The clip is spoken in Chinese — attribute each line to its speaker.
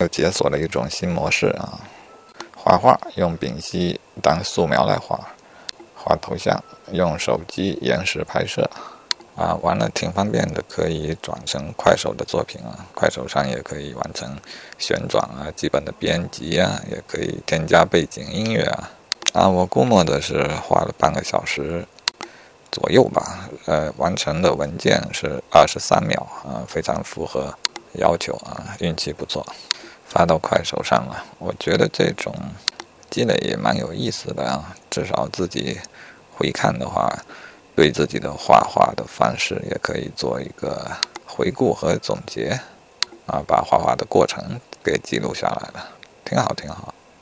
Speaker 1: 又解锁了一种新模式啊！画画用丙烯当素描来画，画头像用手机延时拍摄，啊，完了挺方便的，可以转成快手的作品啊，快手上也可以完成旋转啊，基本的编辑啊，也可以添加背景音乐啊，啊，我估摸的是花了半个小时左右吧，呃，完成的文件是二十三秒啊，非常符合要求啊，运气不错。发到快手上了，我觉得这种积累也蛮有意思的啊。至少自己回看的话，对自己的画画的方式也可以做一个回顾和总结啊，把画画的过程给记录下来了，挺好，挺好。